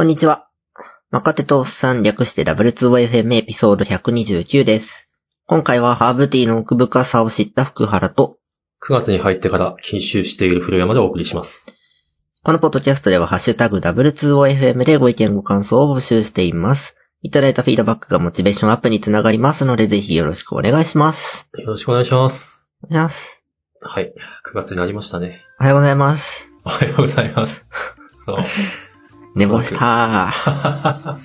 こんにちは。若手とおっさん略して W2YFM エピソード129です。今回はハーブティーの奥深さを知った福原と、9月に入ってから禁酒している古山でお送りします。このポッドキャストではハッシュタグ W2OFM でご意見ご感想を募集しています。いただいたフィードバックがモチベーションアップにつながりますので、ぜひよろしくお願いします。よろしくお願いします。お願いします。はい。9月になりましたね。おはようございます。おはようございます。そう。寝坊した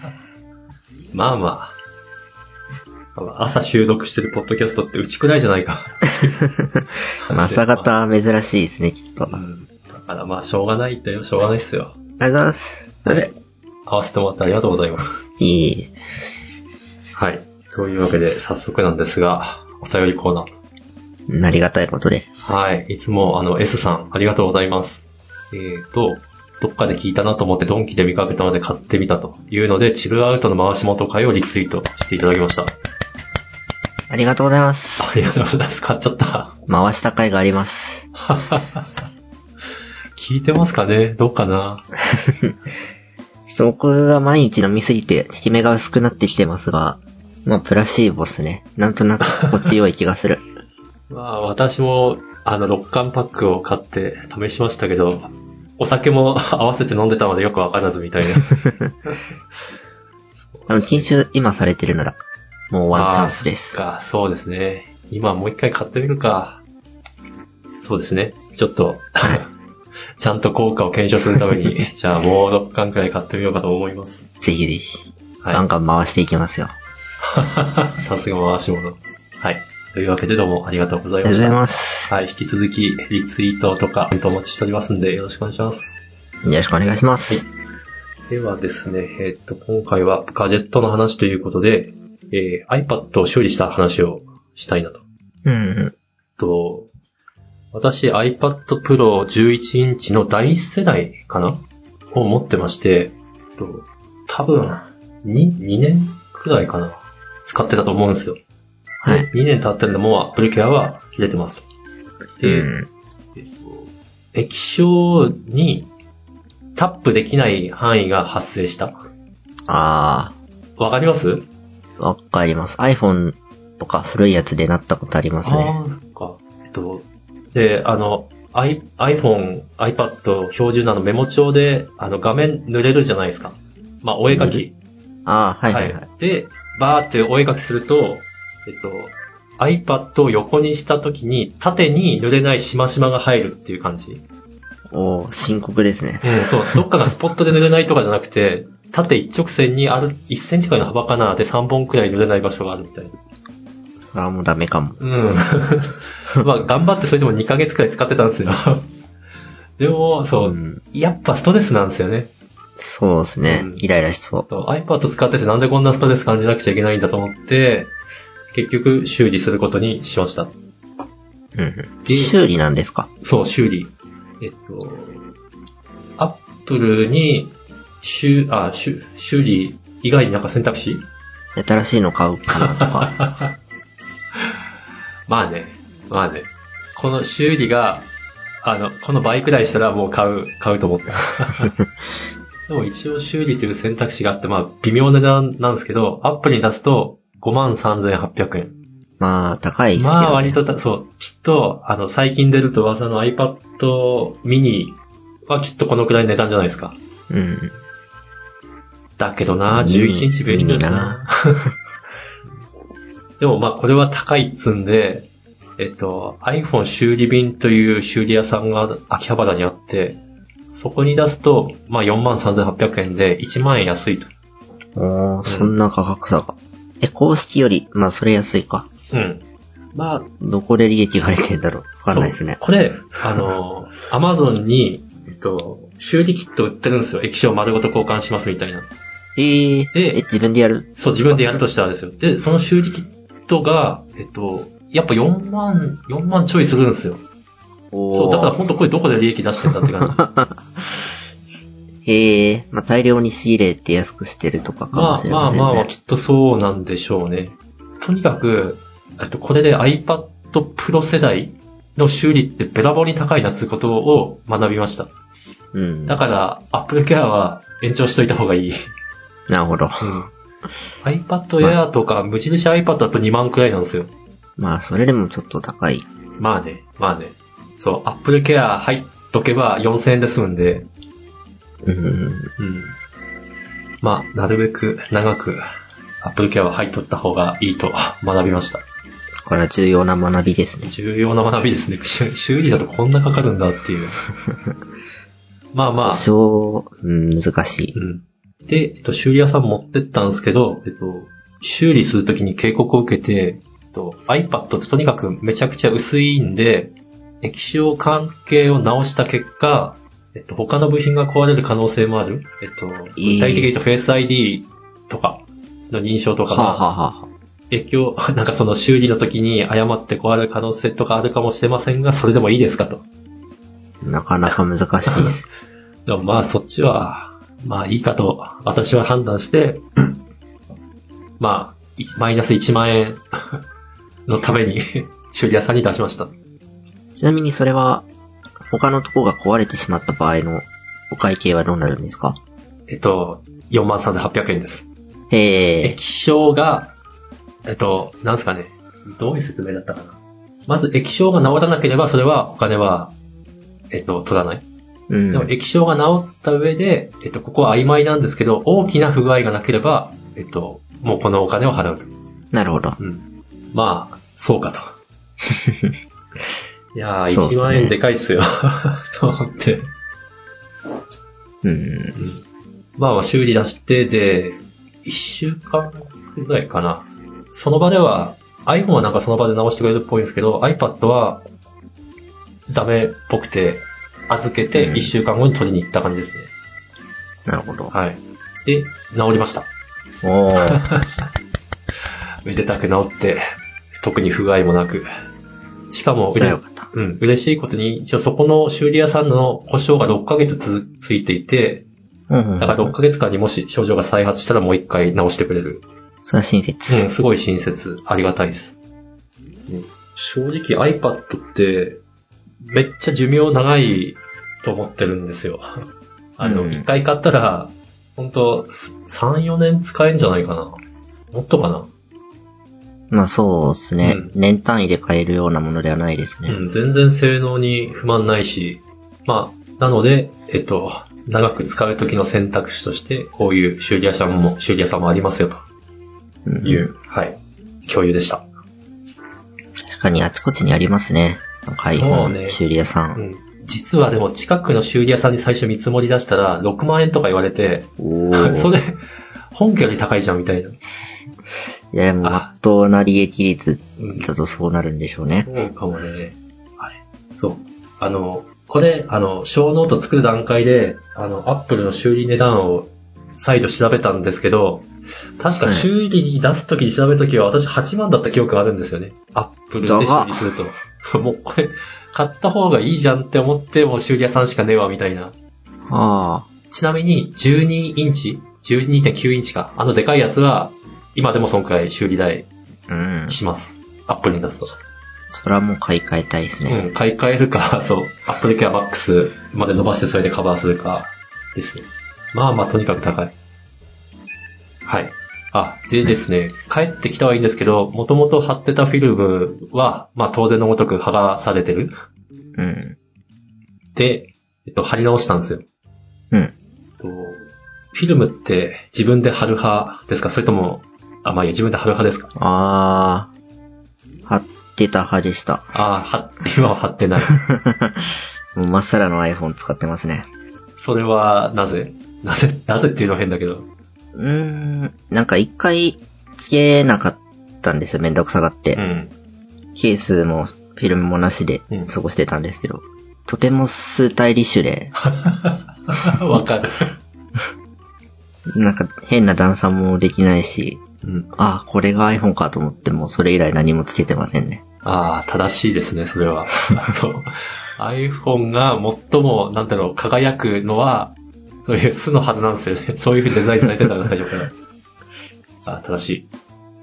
まあまあ。朝収録してるポッドキャストってうちくらいじゃないか。ー。朝方珍しいですね、きっと。だからまあ、しょうがないんだよ。しょうがないっすよ。がとうございます。はい。合わせてもらってありがとうございます。いい。はい。というわけで、早速なんですが、お便りコーナー。ありがたいことで。はい。いつも、あの、S さん、ありがとうございます。えーと、どっかで聞いたなと思ってドンキで見かけたので買ってみたというので、チルアウトの回し元会をリツイートしていただきました。あありがとうございます。りがとうございます。買っちゃった。回した回があります。聞いてますかね？どっかな？僕が毎日飲みすぎて、効き目が薄くなってきてますが、まあ、プラシーボっすね。なんとなく心地よい気がする。まあ、私も、あの、6缶パックを買って試しましたけど、お酒も 合わせて飲んでたのでよくわからずみたいな。あの、禁酒今されてるなら、もうワンチャンスです。か、そうですね。今もう一回買ってみるか。そうですね。ちょっと、ちゃんと効果を検証するために、じゃあもう6巻くらい買ってみようかと思います。ぜひぜひ。はいガンガン回していきますよ。さすが回し物。はい。というわけでどうもありがとうございました。ありがとうございます。はい。引き続き、リツイートとか、お待ちしておりますんで、よろしくお願いします。よろしくお願いします。ではですね、えっと、今回はガジェットの話ということで、えー iPad を修理した話をしたいなと。うん。と、私 iPad Pro 11インチの第一世代かな？を持ってまして、と多分2、2年くらいかな？使ってたと思うんですよ。はい。で2年経ってるのも Apple Care は切れてますと。で、うん。えっと、液晶にタップできない範囲が発生した。あわかります？ー、わかります。iPhone とか古いやつでなったことありますね。ああ、そっか。えっと、で、あの、I、iPhone、iPad 標準のあのメモ帳で、あの画面塗れるじゃないですか。まあ、お絵描き。あー、はいはいはい。で、バーってお絵描きすると、えっと、iPad を横にした時に、縦に塗れないしましまが入るっていう感じ。おー、深刻ですね。うん、そう。どっかがスポットで塗れないとかじゃなくて、縦一直線にある、1センチくらいの幅かなで3本くらい塗れない場所があるみたいな。それはもうダメかも。うん。まあ、頑張ってそれでも2ヶ月くらい使ってたんですよ。でも、そう、んやっぱストレスなんですよね。そうですねうん。イライラしそう。そう iPad 使っててなんでこんなストレス感じなくちゃいけないんだと思って、結局修理することにしました。うんうん。修理なんですか？そう、修理。えっと、Apple に修、あ、修修理以外になんか選択肢？新しいの買うかなとか。まあね、まあね。この修理が、あの、この倍くらいしたらもう買う、買うと思った。でも一応修理という選択肢があって、まあ微妙な値段なんですけど、アップに出すと53,800円。まあ、高いですけど、ね。まあ割とた、そう、きっと、あの、最近出ると噂の iPad mini はきっとこのくらいの値段じゃないですか。うん。だけどな、ミニ11インチ便利だな。でもまあこれは高いっつんで、えっと、iPhone 修理便という修理屋さんが秋葉原にあって、そこに出すと、まあ43,800円で1万円安いと。おー、そんな価格差が。え、公式より、まあ、それ安いか。うん。まあ、どこで利益が出てんだろうわかんないですね。これ、あの、Amazon に、えっと、修理キット売ってるんですよ。液晶丸ごと交換しますみたいな。えー、でえ、自分でやる？そう、自分でやるとしたらですよ。で、その修理キットが、えっと、やっぱ4万、4万ちょいするんですよ。おーそう、だから本当これどこで利益出してんだって感じ。へえ、まあ、大量に仕入れて安くしてるとかかもまあまあしれませんね。まあまあ、きっとそうなんでしょうね。とにかく、えっと、これで iPad Pro 世代の修理ってべらぼうに高いなってことを学びました。うん。だから、Apple Care は延長しといた方がいい。なるほど。うん。iPad Air とか、無印 iPad だと2万くらいなんですよ。まあ、それでもちょっと高い。まあね、まあね。そう、Apple Care 入っとけば4000円で済むんで、うん。うん。まあ、なるべく長く Apple Care は入っとった方がいいと学びました。これは重要な学びですね。重要な学びですね。修 修理だとこんなかかるんだっていう。まあまあ、小、うん、難しい。うん。で、えっと、修理屋さん持ってったんですけど、えっと、修理するときに警告を受けて、えっと、iPad ってとにかくめちゃくちゃ薄いんで、液晶関係を直した結果、えっと、他の部品が壊れる可能性もある？えっと、具体的に言うと Face ID とかの認証とかが、影響、なんかその修理の時に誤って壊れる可能性とかあるかもしれませんが、それでもいいですかと。なかなか難しいです。でもまあそっちは、まあいいかと私は判断して、まあ、一マイナス1万円のために修理屋さんに出しました。ちなみにそれは、他のとこが壊れてしまった場合のお会計はどうなるんですか？えっと、43,800円です。へえ、液晶が、えっと、なんすかね、どういう説明だったかな？まず液晶が治らなければ、それはお金は、えっと、取らない。うんで。も液晶が治った上で、えっと、ここは曖昧なんですけど、大きな不具合がなければ、えっと、もうこのお金を払うと。なるほど。うん。まあ、そうかと。いやー、1そうっすね万円でかいっすよ。と思って。うん。まあまあ、修理出して、で、1週間くらいかな。その場では、iPhone はなんかその場で直してくれるっぽいんですけど、iPad はダメっぽくて、預けてうん1週間後に取りに行った感じですね。なるほど。はい。で、治りました。おー。めでたく治って、特に不具合もなく。しかも、それはよかった。うん、嬉しいことに、一応そこの修理屋さんの保証が6ヶ月つついていて、うんうん。だから6ヶ月間にもし症状が再発したらもう1回直してくれる。それは親切。うん、すごい親切、ありがたいです。うん正直 iPad って、めっちゃ寿命長いと思ってるんですよ。あの、うん1回買ったら、本当3、4年使えんじゃないかな。もっとかな。まあそうですね、うん年単位で買えるようなものではないですね。うん、全然性能に不満ないし、まあ、なので、えっと、長く使う時の選択肢として、こういう修理屋さんも、修理屋さんもありますよとうんいう、はい、共有でした。確かにあちこちにありますね。なんかそう iPhone ね修理屋さ。うんん。実はでも近くの修理屋さんに最初見積もり出したら、6万円とか言われて、おー。それ、本家より高いじゃんみたいな。いや、もう、まっとうな利益率だとそうなるんでしょうね。そうかもね。はい。そう。あの、これ、あの、ショーノート作る段階で、あの、アップルの修理値段を再度調べたんですけど、確か修理に出すときに調べるときは私8万だった記憶があるんですよね。アップルで修理すると。もうこれ、買った方がいいじゃんって思って、もう修理屋さんしかねえわ、みたいな。あちなみに、12インチ ?12.9 インチか。あのでかいやつは、今でもそんくらい修理代あ。うん。します。アップルに出すと。それはもう買い替えたいですね。うん、買い替えるか、そう、Apple Care Max まで伸ばしてそれでカバーするかですね。まあまあ、とにかく高い。はい。あ、でですね、帰ってきたはいいんですけど、もともと貼ってたフィルムは、まあ当然のごとく剥がされてる。うん。で、えっと、貼り直したんですよ。うん。えっとフィルムって自分で貼る派ですか？それとも、あ、まあいいや、自分で貼る派ですかあー。貼ってた派でした。あは、今は貼ってない。も うまっさらの iPhone 使ってますね。それは、なぜ？なぜ、なぜっていうのは変だけど。うーん。なんか一回つけなかったんですよ。めんどくさがって。うん。ケースもフィルムもなしでうん過ごしてたんですけど。とてもスタイリッシュで、わかる。なんか変な段差もできないし、うん。あ、これが iPhone かと思ってもそれ以来何もつけてませんね。ああ、正しいですね、それは。そう。iPhone が最も、なんだろう、輝くのは、そういう巣のはずなんですよね。そういうふうにデザインされてたから、最初から。あ正しい。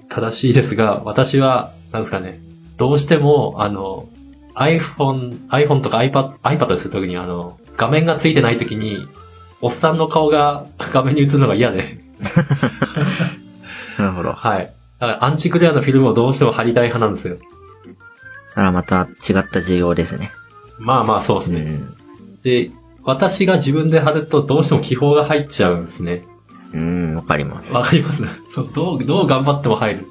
正しいですが、私は、なんですかね、どうしても、あの、iPhone、iPhone とか iPad、iPad ですよ、特にあの、画面がついてない時に、おっさんの顔が画面に映るのが嫌で。なるほど。はい。だからアンチクレアのフィルムをどうしても貼りたい派なんですよ。それはまた違った需要ですね。まあまあそうですね。うん。で、私が自分で貼るとどうしても気泡が入っちゃうんですね。うん、わかります。わかりますそう、どう、どう頑張っても入る。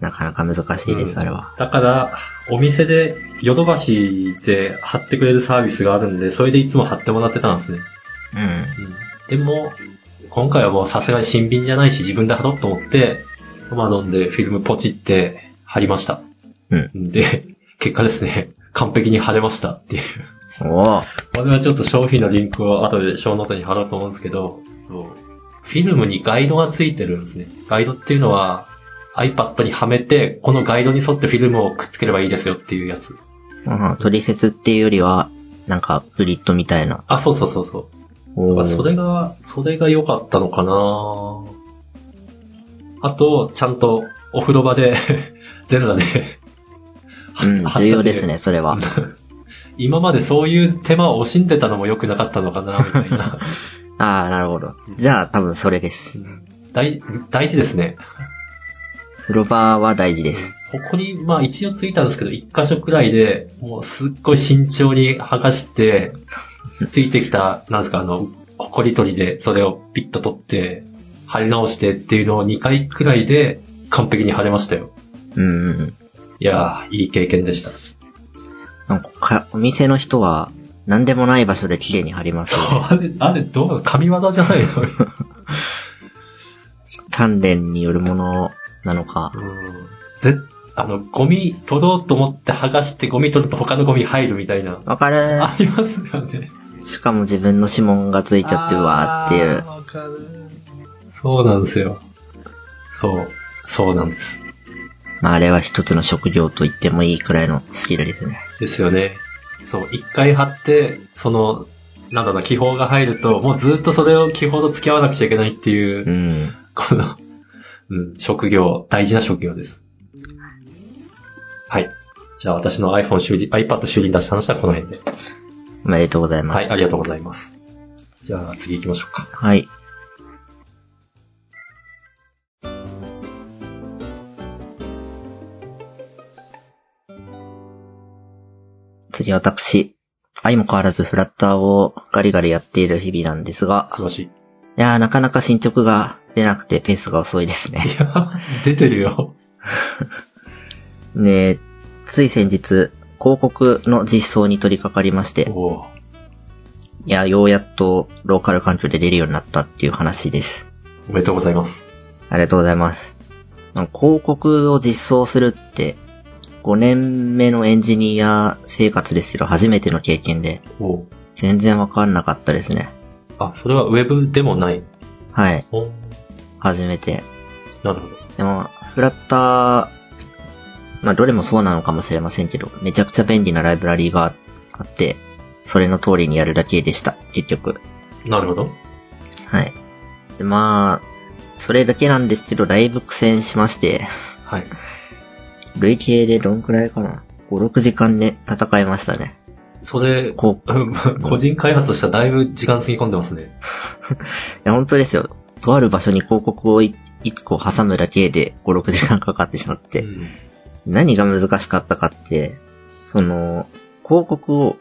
なかなか難しいです、うんあれは。だから、お店でヨドバシで貼ってくれるサービスがあるんで、それでいつも貼ってもらってたんですね。うん。うんでも、今回はもうさすがに新品じゃないし自分で貼ろうと思って、Amazon でフィルムポチって貼りました。うん。で、結果ですね、完璧に貼れましたっていう。おーこれはちょっと商品のリンクを後でショーノートに貼ろうと思うんですけど、フィルムにガイドがついてるんですね。ガイドっていうのは iPad にはめて、このガイドに沿ってフィルムをくっつければいいですよっていうやつ。あ取説っていうよりは、なんか、グリッドみたいな。あ、そうそうそうそう。それが、それが良かったのかなあと、ちゃんとお風呂場で、ゼルダで、うん、重要ですね、それは。今までそういう手間を惜しんでたのも良くなかったのかな、みたいな。ああ、なるほど。じゃあ、多分それです。大、大事ですね。風呂場は大事です。ここに、まあ一応ついたんですけど、一箇所くらいで、もうすっごい慎重に剥がして、ついてきた、なんですか、あの、ホコリ取りで、それをピッと取って、貼り直してっていうのを2回くらいで完璧に貼れましたよ。うん。いやー、いい経験でした。なんかか、お店の人は、何でもない場所で綺麗に貼りますよね。あれ、あれ、どう神業じゃないの？鍛錬によるものなのか。うんぜあの、ゴミ取ろうと思って剥がしてゴミ取ると他のゴミ入るみたいな。わかるありますよね。しかも自分の指紋がついちゃってるわーっていう。わかる。そうなんですよ。そう。そうなんです。まあ、あれは一つの職業と言ってもいいくらいのスキルですね。ですよね。そう、一回貼って、その、なんだろうな、気泡が入ると、もうずっとそれを気泡と付き合わなくちゃいけないっていう、うん。この、うん、職業、大事な職業です。はい。じゃあ私の iPhone 修理、iPad 修理に出した話はこの辺で。おめでとうございます。はい、ありがとうございます。じゃあ次行きましょうか。はい。次私。相も変わらずフラッターをガリガリやっている日々なんですが、素晴らしい。いやーなかなか進捗が出なくてペースが遅いですね。いや、出てるよ。で、つい先日、広告の実装に取り掛かりまして、いや、ようやっとローカル環境で出るようになったっていう話です。おめでとうございます。ありがとうございます。広告を実装するって、5年目のエンジニア生活ですけど、初めての経験で、全然わかんなかったですね。あ、それはウェブでもない。はい、初めて。なるほど。でも、フラッター、まあ、どれもそうなのかもしれませんけど、めちゃくちゃ便利なライブラリーがあって、それの通りにやるだけでした、結局。なるほど。はい。で、まあ、それだけなんですけど、だいぶ苦戦しまして、はい。累計でどんくらいかな ?5、6時間で戦いましたね。それ、こ 個人開発としてはだいぶ時間つぎ込んでますね。や、本当ですよ。とある場所に広告を1個挟むだけで5、6時間かかってしまって、うん何が難しかったかって、その、広告を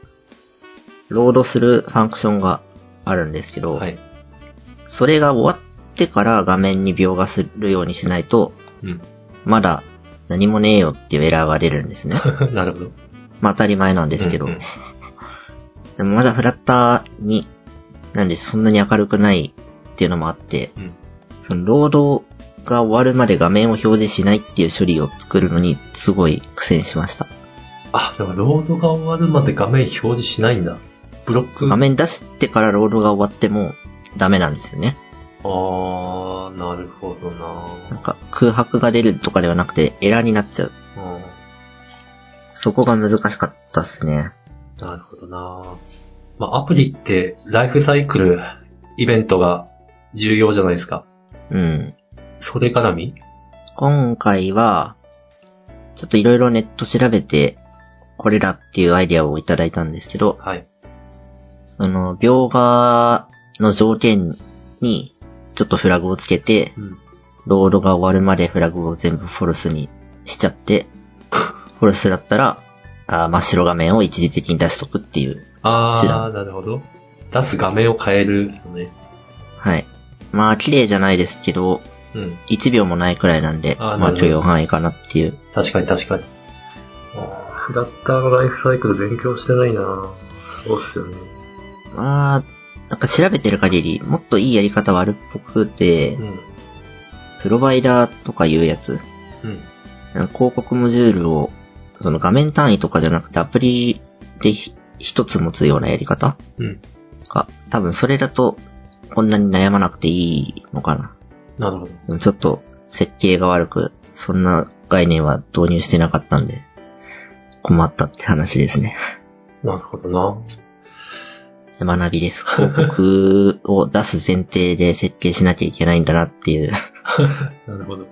ロードするファンクションがあるんですけど、はい。それが終わってから画面に描画するようにしないと、うん。まだ何もねえよっていうエラーが出るんですね。なるほど。まあ当たり前なんですけど。うんうん でもまだフラッターに、なんでそんなに明るくないっていうのもあって、うん。そのロードが終わるまで画面を表示しないっていう処理を作るのにすごい苦戦しました。あ、でもロードが終わるまで画面表示しないんだ。ブロック。画面出してからロードが終わってもダメなんですよね。あー、なるほどななんか空白が出るとかではなくてエラーになっちゃう。うんそこが難しかったっすね。なるほどなまあ、アプリってライフサイクルイベントが重要じゃないですか。うん。それ絡み今回は、ちょっといろいろネット調べて、これだっていうアイデアをいただいたんですけど、はい。その、描画の条件に、ちょっとフラグをつけて、うん。ロードが終わるまでフラグを全部フォルスにしちゃって、フォルスだったら、あー真っ白画面を一時的に出しとくっていう。知らあー、なるほど。出す画面を変えるのね。はい。まあ、綺麗じゃないですけど、うん。1秒もないくらいなんで、まあ許容範囲かなっていう。確かに確かに。フラッターのライフサイクル勉強してないなそうっすよね。まあ、なんか調べてる限り、もっといいやり方はあるっぽくて、うん。プロバイダーとかいうやつ、うん。なんか広告モジュールを、その画面単位とかじゃなくてアプリでひ一つ持つようなやり方？うん。が、多分それだと、こんなに悩まなくていいのかな。なるほど。ちょっと設計が悪く、そんな概念は導入してなかったんで、困ったって話ですね。なるほどな。学びです。広告を出す前提で設計しなきゃいけないんだなっていう。なるほど。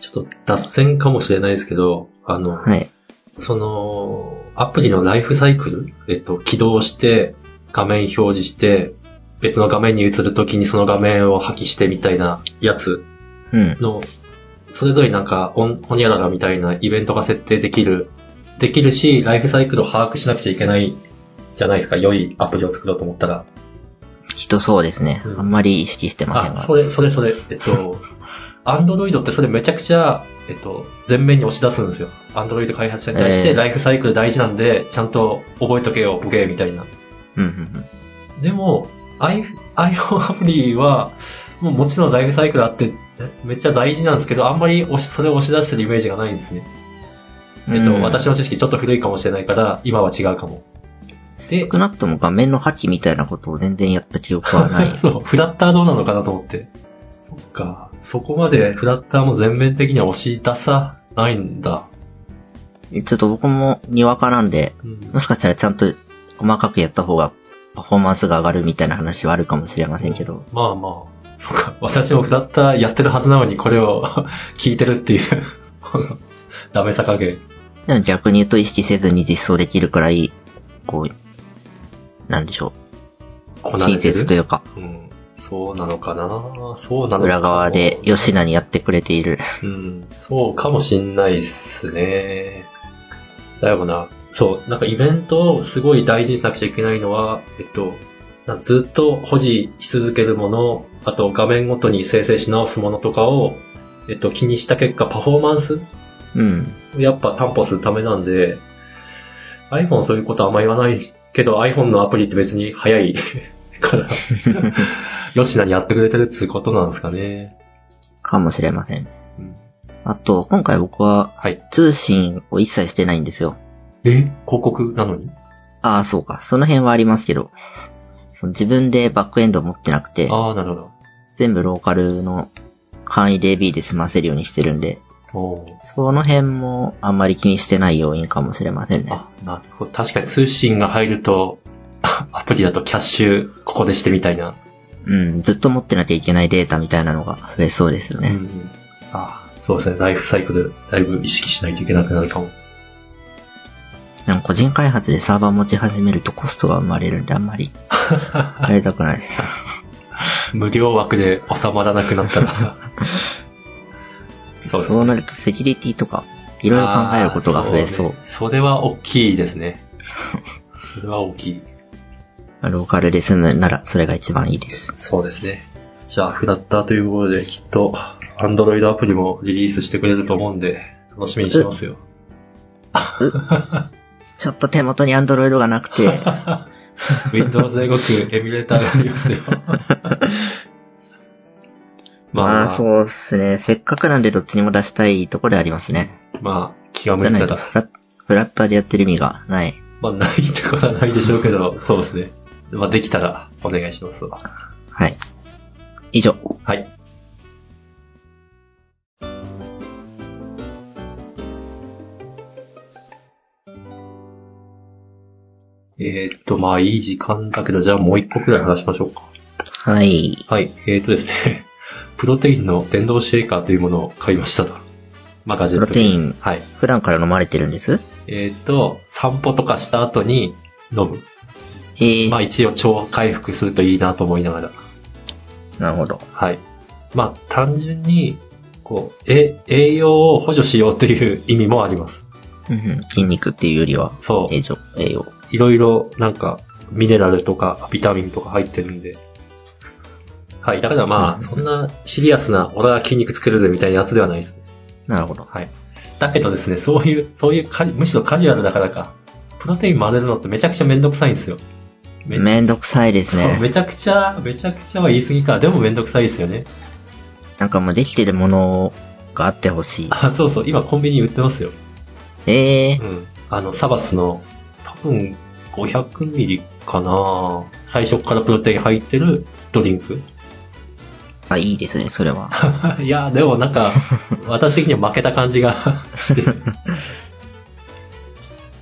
ちょっと脱線かもしれないですけど、あの、はい。その、アプリのライフサイクル、えっと、起動して、画面表示して、別の画面に移るときにその画面を破棄してみたいなやつうん。の、それぞれなんか、ほにゃららみたいなイベントが設定できる、できるし、ライフサイクルを把握しなくちゃいけないじゃないですか、良いアプリを作ろうと思ったら。きっとそうですね。うんあんまり意識してませんあ、が。それ、それそれ、えっと、アンドロイドってそれめちゃくちゃ、えっと、前面に押し出すんですよ。アンドロイド開発者に対して、ええライフサイクル大事なんで、ちゃんと覚えとけよ、ボケ、みたいな。うんうんでも、iPhone アプリは、もうもちろんライフサイクルあって、ぜめっちゃ大事なんですけど、あんまりそれを押し出してるイメージがないんですね。うん。えっと、うん私の知識ちょっと古いかもしれないから、今は違うかも。で、少なくとも画面の破棄みたいなことを全然やった記憶はない。そう、フラッターどうなのかなと思って。そっか。そこまでフラッターも全面的には押し出さないんだ。ちょっと僕もにわかなんで、うんもしかしたらちゃんと細かくやった方がパフォーマンスが上がるみたいな話はあるかもしれませんけど。まあまあ。そっか。私もフラッターやってるはずなのにこれを 聞いてるっていう、ダメさ加減。でも逆に言うと意識せずに実装できるくらい、こう、なんでしょう。親切というか、うん。そうなのかなそうなのか裏側で吉名にやってくれている。うん、そうかもしんないっすね。だよな。そう、なんかイベントをすごい大事にしなくちゃいけないのは、えっと、ずっと保持し続けるもの、あと画面ごとに生成し直すものとかを、えっと、気にした結果、パフォーマンスうん。やっぱ担保するためなんで、iPhone はそういうことあんま言わないけど、iPhone のアプリって別に早い から、吉田にやってくれてるっていうことなんですかね。かもしれません。うんあと、今回僕ははい。通信を一切してないんですよ。え広告なのに？ああ、そうか。その辺はありますけど、その自分でバックエンドを持ってなくて、ああ、なるほど。全部ローカルの簡易 DB で済ませるようにしてるんで、おーその辺もあんまり気にしてない要因かもしれませんね。あ、なるほど。確かに通信が入ると、アプリだとキャッシュここでしてみたいな。うん、ずっと持ってなきゃいけないデータみたいなのが増えそうですよね。うん。あそうですね。ライフサイクル、だいぶ意識しないといけなくなるかも。でも個人開発でサーバー持ち始めるとコストが生まれるんであんまり やりたくないです。無料枠で収まらなくなったら。そうそうなるとセキュリティとか、いろいろ考えることが増えそう。あーねそれは大きいですね。それは大きい。ローカルで済むならそれが一番いいです。そうですね。じゃあ、フラッターということで、きっと、Android アプリもリリースしてくれると思うんで、楽しみにしてますよ。ちょっと手元に Android がなくて、Windows で動くエミュレーターがありますよ。まあ、まあそうですね。せっかくなんでどっちにも出したいところでありますね。まあ、気が向いたら、ないとフラッフラッターでやってる意味がない。まあ、ないってことはないでしょうけど、そうですね。まあ、できたらお願いしますわ。はい。以上。はい。えーっと、まあいい時間だけど、じゃあもう一個くらい話しましょうか。はい。はい。えーっとですね、プロテインの電動シェイカーというものを買いましたと。まあ、ガジェットプロテインはい。普段から飲まれてるんです？えっ、と、散歩とかした後に飲む。えー、まあ一応超回復するといいなと思いながら。なるほど。はい。まあ単純に、こう、え、栄養を補助しようという意味もあります。筋肉っていうよりは、そう。栄養、栄養。いろいろなんかミネラルとかビタミンとか入ってるんで。はい。だからまあ、そんなシリアスな、俺は筋肉つけるぜみたいなやつではないですね。なるほど。はい。だけどですね、そういう、そういうむしろカジュアルだからか、プロテイン混ぜるのってめちゃくちゃめんどくさいんですよ。めめんどくさいですね。めちゃくちゃ、めちゃくちゃは言い過ぎか。でもめんどくさいですよね。なんかもうできてるものがあってほしい。あ、そうそう、今コンビニに売ってますよ。ええー、うん。あの、サバスの、多分、500ミリかな最初からプロテイン入ってるドリンク。あ、いいですね、それは。いや、でもなんか、私的には負けた感じがして。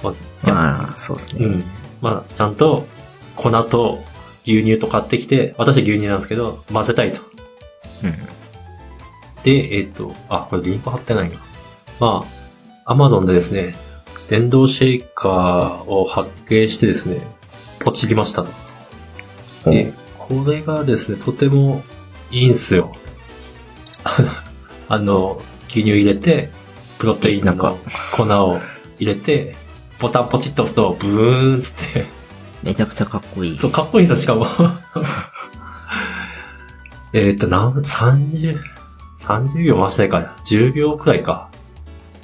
まあまあ、そうですね。うん。まあ、ちゃんと粉と牛乳と買ってきて、私は牛乳なんですけど、混ぜたいと。うん。で、えっ、と、あ、これリンク貼ってないな。まあ、アマゾンでですね、電動シェイカーを発見してですね、ポチりましたと。で、これがですね、とてもいいんすよ。あの、牛乳入れて、プロテインなんかの粉を入れて、ボタンポチッと押すと、ブーンつって、めちゃくちゃかっこいい。そう、かっこいいんですよ、しかも。えっと、なん、30、30秒回したいか、10秒くらいか。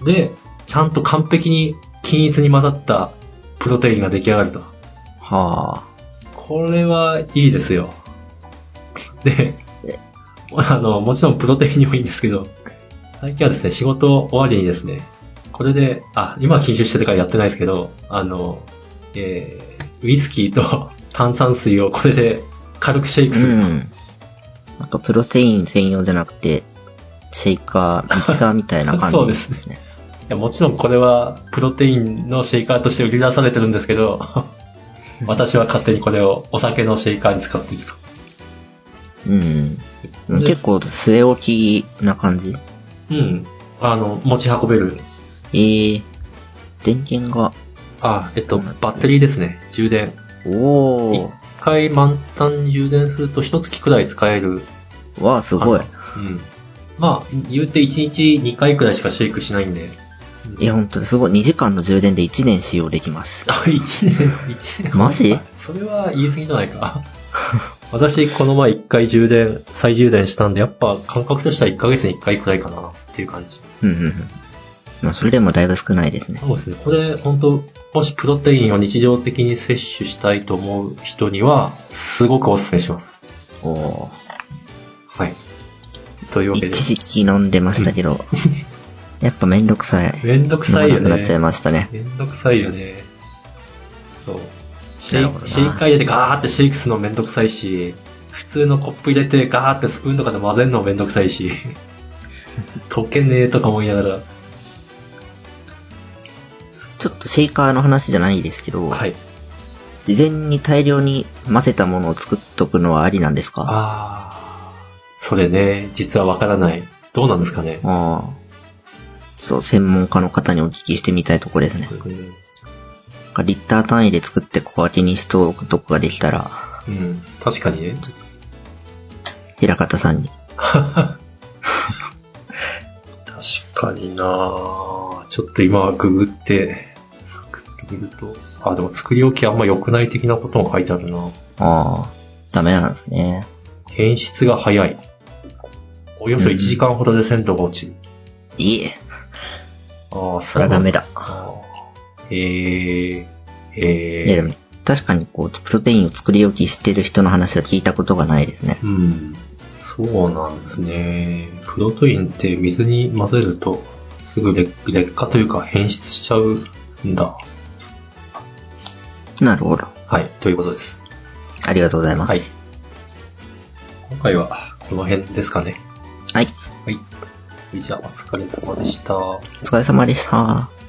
で、ちゃんと完璧に均一に混ざったプロテインが出来上がると。はこれはいいですよ。で、あの、もちろんプロテインにもいいんですけど、最近はですね、仕事終わりにですね、これで、あ、今は禁酒してるからやってないですけど、あの、えー、ウイスキーと 炭酸水をこれで軽くシェイあ。クする。うん。なんかプロテイン専用じゃなくて、シェイカー、ミキサーみたいな感じ そうですですね。いやもちろんこれはプロテインのシェイカーとして売り出されてるんですけど、私は勝手にこれをお酒のシェイカーに使っていると。うん。で結構据え置きな感じうん。あの、持ち運べる。ええ電源が、あ、えっと、バッテリーですね。充電。一おー。回満タン充電すると一月くらい使える。わあ、すごい。うん。まあ、言うて1日2回くらいしかシェイクしないんで。いや、ほんとすごい。2時間の充電で1年使用できます。あ、1年、1年。マジ？それは言い過ぎじゃないか。私、この前1回充電、再充電したんで、やっぱ感覚としては1ヶ月に1回くらいかなっていう感じ。うんうんうん。まあ、それでもだいぶ少ないですね。そうですね。これ、本当もしプロテインを日常的に摂取したいと思う人には、すごくお勧めします。おー。はい。というわけで。一時期飲んでましたけど、やっぱめんどくさい。めんどくさいよねなくなっちゃい。ましたね。めんどくさいよね。そう。シェイカー入れてガーってシェイクするのめんどくさいし、普通のコップ入れてガーってスプーンとかで混ぜるのもめんどくさいし、溶けねえとか思いながら。ちょっとシェイカーの話じゃないですけど、はい。事前に大量に混ぜたものを作っとくのはありなんですか？ああー。それね、実はわからない。どうなんですかね。あー。そう、専門家の方にお聞きしてみたいところですね。リッター単位で作って小分けにしておくとこができたら、うん。確かにね。平方さんに。確かになぁちょっと今ググって、作ってみると、あ、でも作り置きあんま良くない的なことも書いてあるなああ、ダメなんですね。変質が早い。およそ1時間ほどで鮮度が落ちる。いえ、ああ、それはダメだ。へえ、へいやでえ。も確かにこう、プロテインを作り置きしてる人の話は聞いたことがないですね。うん。そうなんですね。プロテインって水に混ぜると、すぐ劣劣化というか変質しちゃうんだ。なるほど。はい、ということです。ありがとうございます。はい。今回はこの辺ですかね。はい。はい。じゃあ、お疲れ様でした。お疲れ様でした。